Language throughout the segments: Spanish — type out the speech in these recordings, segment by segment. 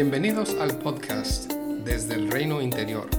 Bienvenidos al podcast Desde el Reino Interior,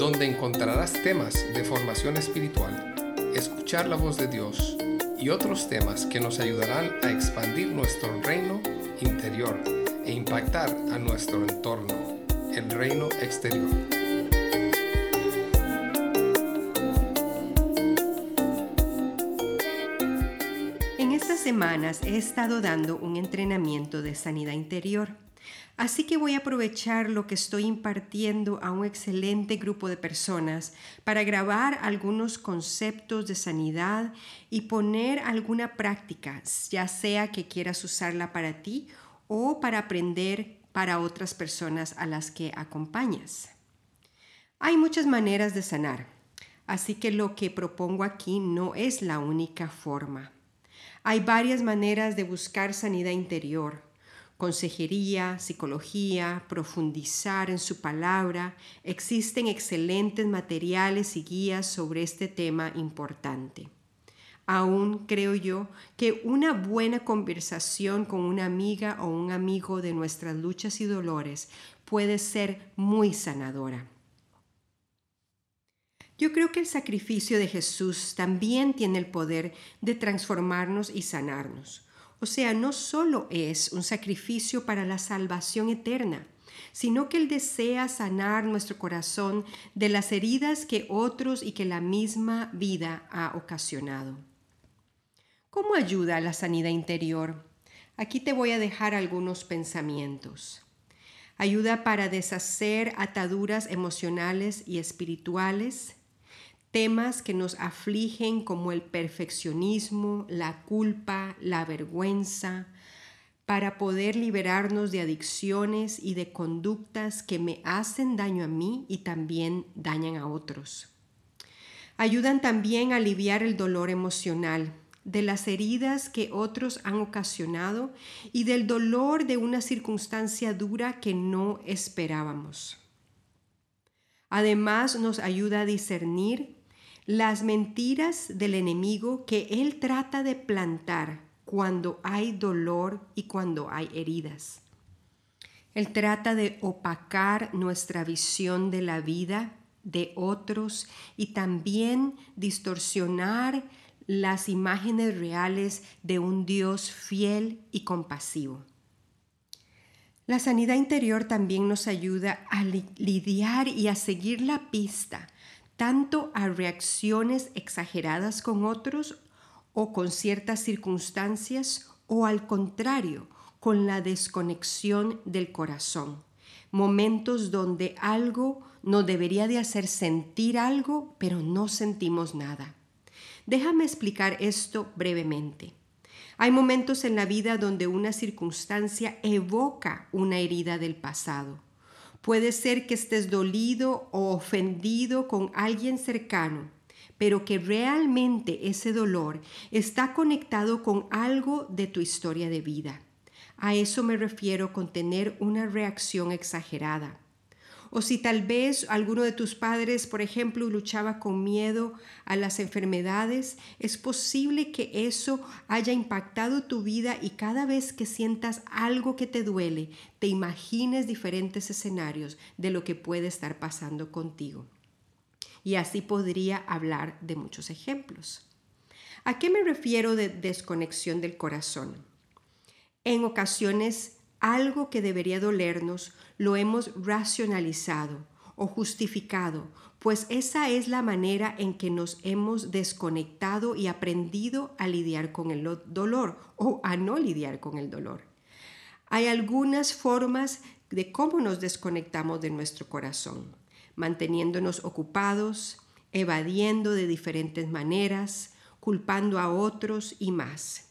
donde encontrarás temas de formación espiritual, escuchar la voz de Dios y otros temas que nos ayudarán a expandir nuestro reino interior e impactar a nuestro entorno, el reino exterior. En estas semanas he estado dando un entrenamiento de sanidad interior Así que voy a aprovechar lo que estoy impartiendo a un excelente grupo de personas para grabar algunos conceptos de sanidad y poner alguna práctica, ya sea que quieras usarla para ti o para aprender para otras personas a las que acompañas. Hay muchas maneras de sanar, así que lo que propongo aquí no es la única forma. Hay varias maneras de buscar sanidad interior consejería, psicología, profundizar en su palabra. Existen excelentes materiales y guías sobre este tema importante. Aún creo yo que una buena conversación con una amiga o un amigo de nuestras luchas y dolores puede ser muy sanadora. Yo creo que el sacrificio de Jesús también tiene el poder de transformarnos y sanarnos. O sea, no solo es un sacrificio para la salvación eterna, sino que Él desea sanar nuestro corazón de las heridas que otros y que la misma vida ha ocasionado. ¿Cómo ayuda a la sanidad interior? Aquí te voy a dejar algunos pensamientos. Ayuda para deshacer ataduras emocionales y espirituales, temas que nos afligen como el perfeccionismo, la culpa, la vergüenza, para poder liberarnos de adicciones y de conductas que me hacen daño a mí y también dañan a otros. Ayudan también a aliviar el dolor emocional, de las heridas que otros han ocasionado y del dolor de una circunstancia dura que no esperábamos. Además nos ayuda a discernir las mentiras del enemigo que él trata de plantar cuando hay dolor y cuando hay heridas. Él trata de opacar nuestra visión de la vida de otros y también distorsionar las imágenes reales de un Dios fiel y compasivo. La sanidad interior también nos ayuda a lidiar y a seguir la pista tanto a reacciones exageradas con otros o con ciertas circunstancias o al contrario, con la desconexión del corazón. Momentos donde algo nos debería de hacer sentir algo, pero no sentimos nada. Déjame explicar esto brevemente. Hay momentos en la vida donde una circunstancia evoca una herida del pasado Puede ser que estés dolido o ofendido con alguien cercano, pero que realmente ese dolor está conectado con algo de tu historia de vida. A eso me refiero con tener una reacción exagerada. O si tal vez alguno de tus padres, por ejemplo, luchaba con miedo a las enfermedades, es posible que eso haya impactado tu vida y cada vez que sientas algo que te duele, te imagines diferentes escenarios de lo que puede estar pasando contigo. Y así podría hablar de muchos ejemplos. ¿A qué me refiero de desconexión del corazón? En ocasiones algo que debería dolernos lo hemos racionalizado o justificado, pues esa es la manera en que nos hemos desconectado y aprendido a lidiar con el dolor o a no lidiar con el dolor. Hay algunas formas de cómo nos desconectamos de nuestro corazón, manteniéndonos ocupados, evadiendo de diferentes maneras, culpando a otros y más.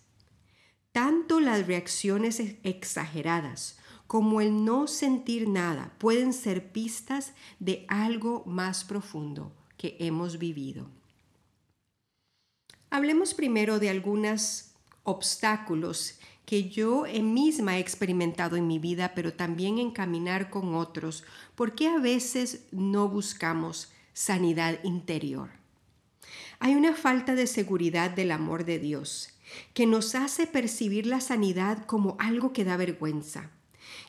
Tanto las reacciones exageradas como el no sentir nada pueden ser pistas de algo más profundo que hemos vivido. Hablemos primero de algunos obstáculos que yo misma he experimentado en mi vida, pero también en caminar con otros, porque a veces no buscamos sanidad interior. Hay una falta de seguridad del amor de Dios que nos hace percibir la sanidad como algo que da vergüenza.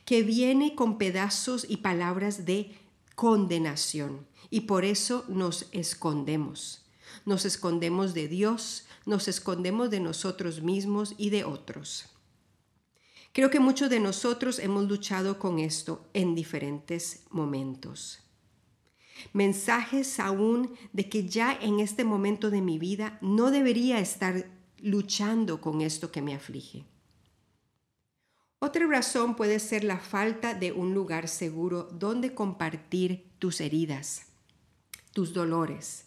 que viene con pedazos y palabras de condenación y por eso nos escondemos. Nos escondemos de Dios, nos escondemos de nosotros mismos y de otros. Creo que muchos de nosotros hemos luchado con esto en diferentes momentos. Mensajes aún de que ya en este momento de mi vida no debería estar luchando con esto que me aflige. Otra razón puede ser la falta de un lugar seguro donde compartir tus heridas, tus dolores.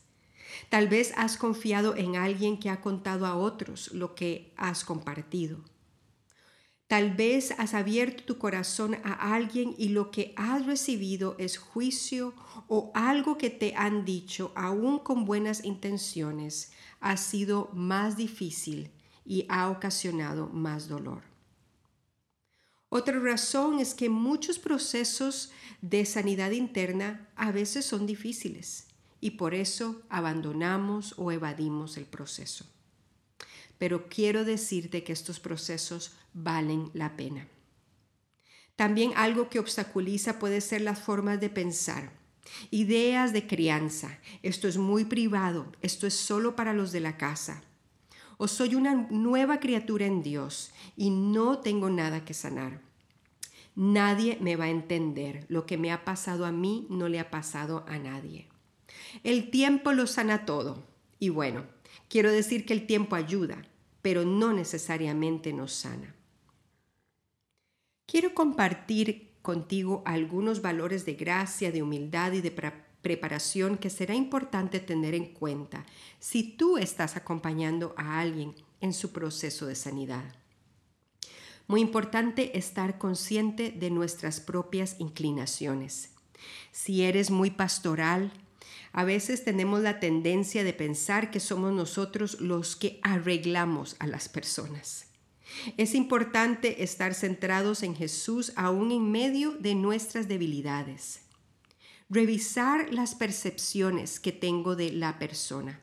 Tal vez has confiado en alguien que ha contado a otros lo que has compartido. Tal vez has abierto tu corazón a alguien y lo que has recibido es juicio o algo que te han dicho, aún con buenas intenciones, ha sido más difícil y ha ocasionado más dolor. Otra razón es que muchos procesos de sanidad interna a veces son difíciles y por eso abandonamos o evadimos el proceso. Pero quiero decirte que estos procesos valen la pena. También algo que obstaculiza puede ser las formas de pensar, ideas de crianza. Esto es muy privado, esto es solo para los de la casa o soy una nueva criatura en Dios y no tengo nada que sanar. Nadie me va a entender. Lo que me ha pasado a mí no le ha pasado a nadie. El tiempo lo sana todo. Y bueno, quiero decir que el tiempo ayuda, pero no necesariamente nos sana. Quiero compartir contigo algunos valores de gracia, de humildad y de preparación que será importante tener en cuenta si tú estás acompañando a alguien en su proceso de sanidad. Muy importante estar consciente de nuestras propias inclinaciones. Si eres muy pastoral, a veces tenemos la tendencia de pensar que somos nosotros los que arreglamos a las personas. Es importante estar centrados en Jesús aún en medio de nuestras debilidades revisar las percepciones que tengo de la persona,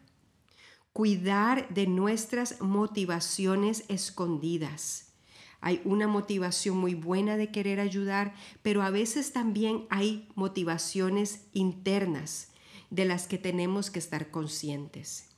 cuidar de nuestras motivaciones escondidas. Hay una motivación muy buena de querer ayudar, pero a veces también hay motivaciones internas de las que tenemos que estar conscientes.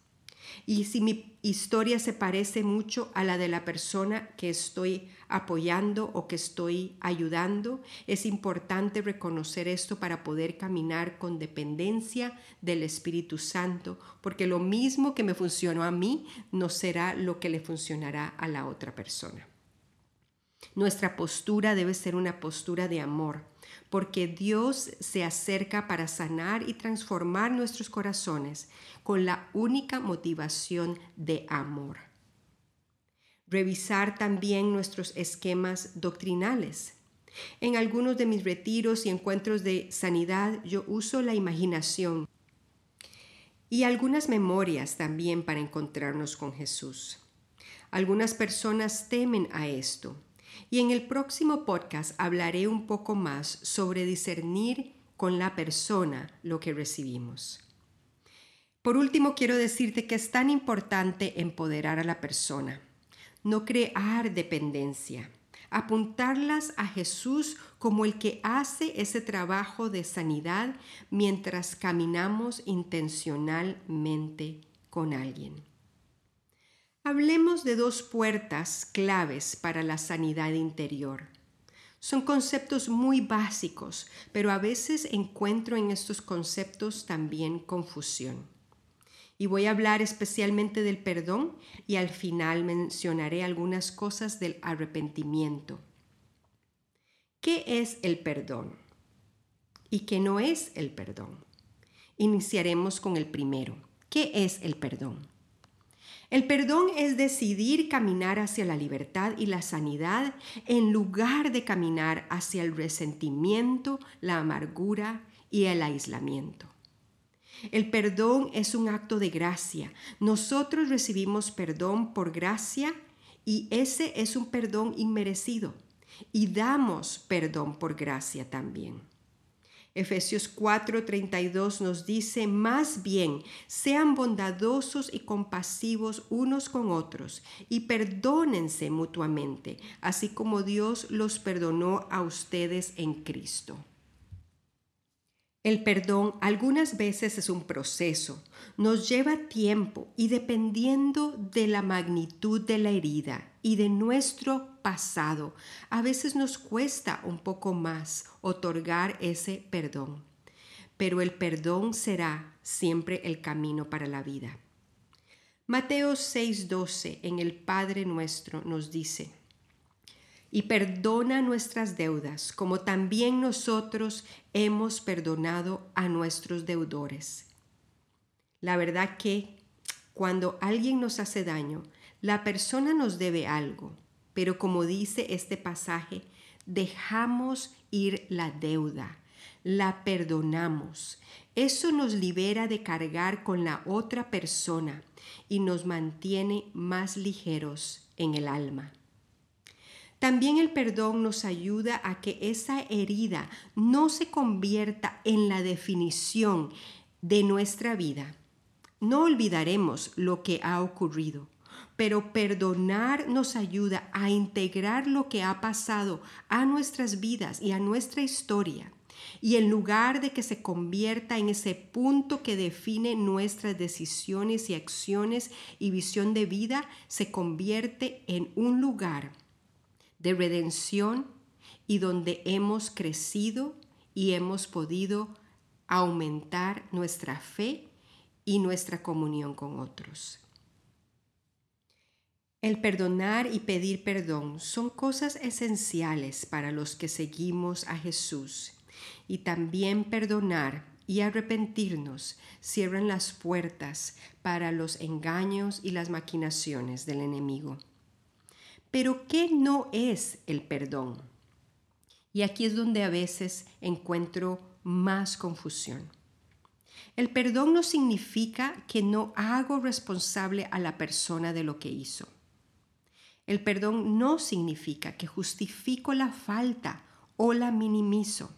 Y si mi historia se parece mucho a la de la persona que estoy apoyando o que estoy ayudando, es importante reconocer esto para poder caminar con dependencia del Espíritu Santo, porque lo mismo que me funcionó a mí no será lo que le funcionará a la otra persona. Nuestra postura debe ser una postura de amor, porque Dios se acerca para sanar y transformar nuestros corazones con la única motivación de amor. Revisar también nuestros esquemas doctrinales. En algunos de mis retiros y encuentros de sanidad yo uso la imaginación y algunas memorias también para encontrarnos con Jesús. Algunas personas temen a esto y en el próximo podcast hablaré un poco más sobre discernir con la persona lo que recibimos. Por último, quiero decirte que es tan importante empoderar a la persona, no crear dependencia, apuntarlas a Jesús como el que hace ese trabajo de sanidad mientras caminamos intencionalmente con alguien. Hablemos de dos puertas claves para la sanidad interior. Son conceptos muy básicos, pero a veces encuentro en estos conceptos también confusión. Y voy a hablar especialmente del perdón y al final mencionaré algunas cosas del arrepentimiento. ¿Qué es el perdón? ¿Y qué no es el perdón? Iniciaremos con el primero. ¿Qué es el perdón? El perdón es decidir caminar hacia la libertad y la sanidad en lugar de caminar hacia el resentimiento, la amargura y el aislamiento. El perdón es un acto de gracia. Nosotros recibimos perdón por gracia y ese es un perdón inmerecido. Y damos perdón por gracia también. Efesios 4:32 nos dice, más bien, sean bondadosos y compasivos unos con otros y perdónense mutuamente, así como Dios los perdonó a ustedes en Cristo. El perdón algunas veces es un proceso, nos lleva tiempo y dependiendo de la magnitud de la herida y de nuestro pasado, a veces nos cuesta un poco más otorgar ese perdón. Pero el perdón será siempre el camino para la vida. Mateo 6:12 en el Padre nuestro nos dice, y perdona nuestras deudas, como también nosotros hemos perdonado a nuestros deudores. La verdad que cuando alguien nos hace daño, la persona nos debe algo, pero como dice este pasaje, dejamos ir la deuda, la perdonamos. Eso nos libera de cargar con la otra persona y nos mantiene más ligeros en el alma. También el perdón nos ayuda a que esa herida no se convierta en la definición de nuestra vida. No olvidaremos lo que ha ocurrido, pero perdonar nos ayuda a integrar lo que ha pasado a nuestras vidas y a nuestra historia. Y en lugar de que se convierta en ese punto que define nuestras decisiones y acciones y visión de vida, se convierte en un lugar de redención y donde hemos crecido y hemos podido aumentar nuestra fe y nuestra comunión con otros. El perdonar y pedir perdón son cosas esenciales para los que seguimos a Jesús y también perdonar y arrepentirnos cierran las puertas para los engaños y las maquinaciones del enemigo. Pero ¿qué no es el perdón? Y aquí es donde a veces encuentro más confusión. El perdón no significa que no hago responsable a la persona de lo que hizo. El perdón no significa que justifico la falta o la minimizo.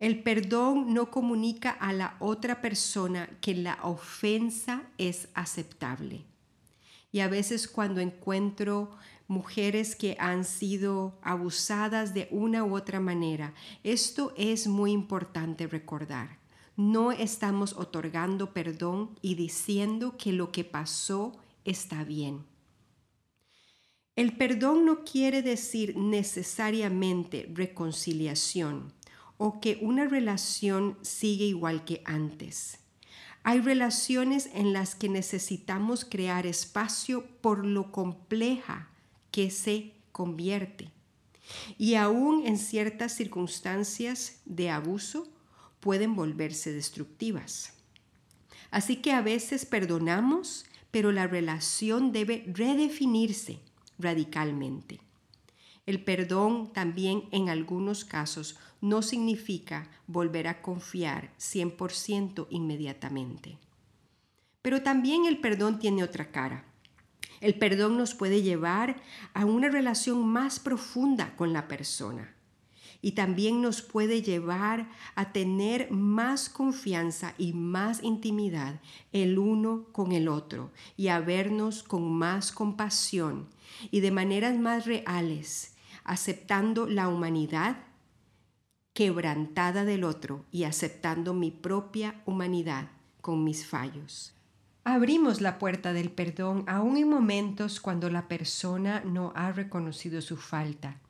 El perdón no comunica a la otra persona que la ofensa es aceptable. Y a veces cuando encuentro mujeres que han sido abusadas de una u otra manera, esto es muy importante recordar. No estamos otorgando perdón y diciendo que lo que pasó está bien. El perdón no quiere decir necesariamente reconciliación o que una relación sigue igual que antes. Hay relaciones en las que necesitamos crear espacio por lo compleja que se convierte. Y aún en ciertas circunstancias de abuso pueden volverse destructivas. Así que a veces perdonamos, pero la relación debe redefinirse radicalmente. El perdón también en algunos casos no significa volver a confiar 100% inmediatamente. Pero también el perdón tiene otra cara. El perdón nos puede llevar a una relación más profunda con la persona y también nos puede llevar a tener más confianza y más intimidad el uno con el otro y a vernos con más compasión y de maneras más reales aceptando la humanidad quebrantada del otro y aceptando mi propia humanidad con mis fallos. Abrimos la puerta del perdón aún en momentos cuando la persona no ha reconocido su falta.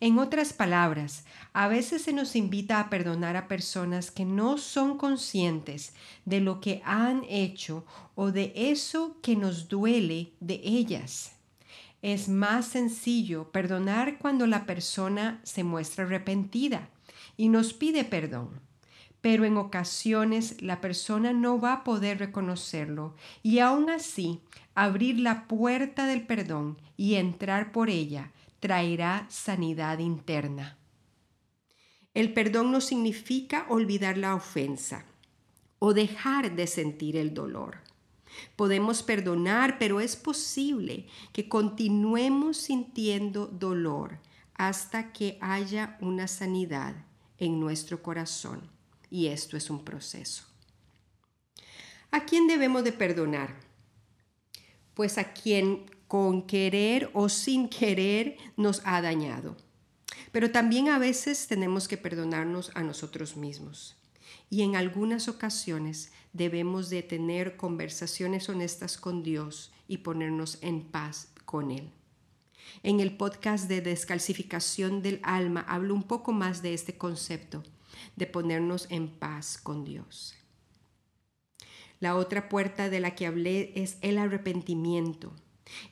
En otras palabras, a veces se nos invita a perdonar a personas que no son conscientes de lo que han hecho o de eso que nos duele de ellas. Es más sencillo perdonar cuando la persona se muestra arrepentida y nos pide perdón. Pero en ocasiones la persona no va a poder reconocerlo y aún así abrir la puerta del perdón y entrar por ella traerá sanidad interna. El perdón no significa olvidar la ofensa o dejar de sentir el dolor. Podemos perdonar, pero es posible que continuemos sintiendo dolor hasta que haya una sanidad en nuestro corazón y esto es un proceso. ¿A quién debemos de perdonar? Pues a quien con querer o sin querer nos ha dañado. Pero también a veces tenemos que perdonarnos a nosotros mismos. Y en algunas ocasiones debemos de tener conversaciones honestas con Dios y ponernos en paz con Él. En el podcast de descalcificación del alma hablo un poco más de este concepto, de ponernos en paz con Dios. La otra puerta de la que hablé es el arrepentimiento.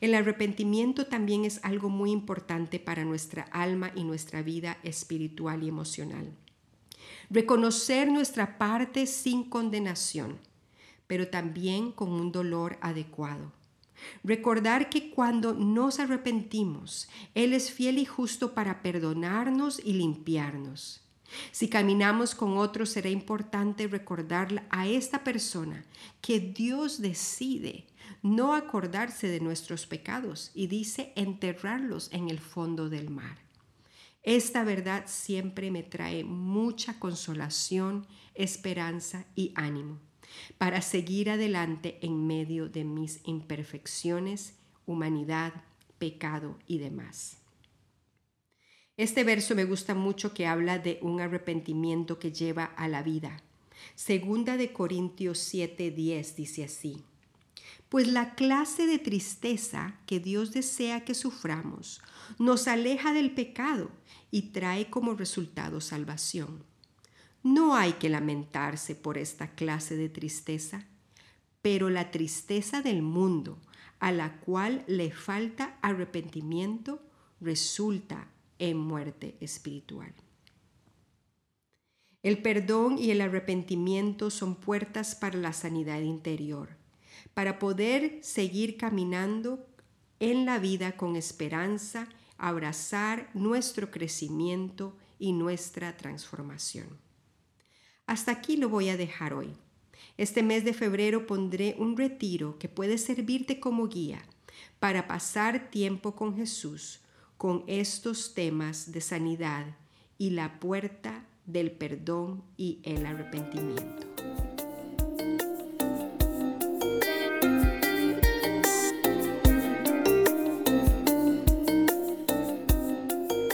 El arrepentimiento también es algo muy importante para nuestra alma y nuestra vida espiritual y emocional. Reconocer nuestra parte sin condenación, pero también con un dolor adecuado. Recordar que cuando nos arrepentimos, Él es fiel y justo para perdonarnos y limpiarnos. Si caminamos con otros, será importante recordar a esta persona que Dios decide no acordarse de nuestros pecados y dice enterrarlos en el fondo del mar. Esta verdad siempre me trae mucha consolación, esperanza y ánimo para seguir adelante en medio de mis imperfecciones, humanidad, pecado y demás. Este verso me gusta mucho que habla de un arrepentimiento que lleva a la vida. Segunda de Corintios 7:10 dice así: Pues la clase de tristeza que Dios desea que suframos nos aleja del pecado y trae como resultado salvación. No hay que lamentarse por esta clase de tristeza, pero la tristeza del mundo, a la cual le falta arrepentimiento, resulta en muerte espiritual. El perdón y el arrepentimiento son puertas para la sanidad interior, para poder seguir caminando en la vida con esperanza, abrazar nuestro crecimiento y nuestra transformación. Hasta aquí lo voy a dejar hoy. Este mes de febrero pondré un retiro que puede servirte como guía para pasar tiempo con Jesús con estos temas de sanidad y la puerta del perdón y el arrepentimiento.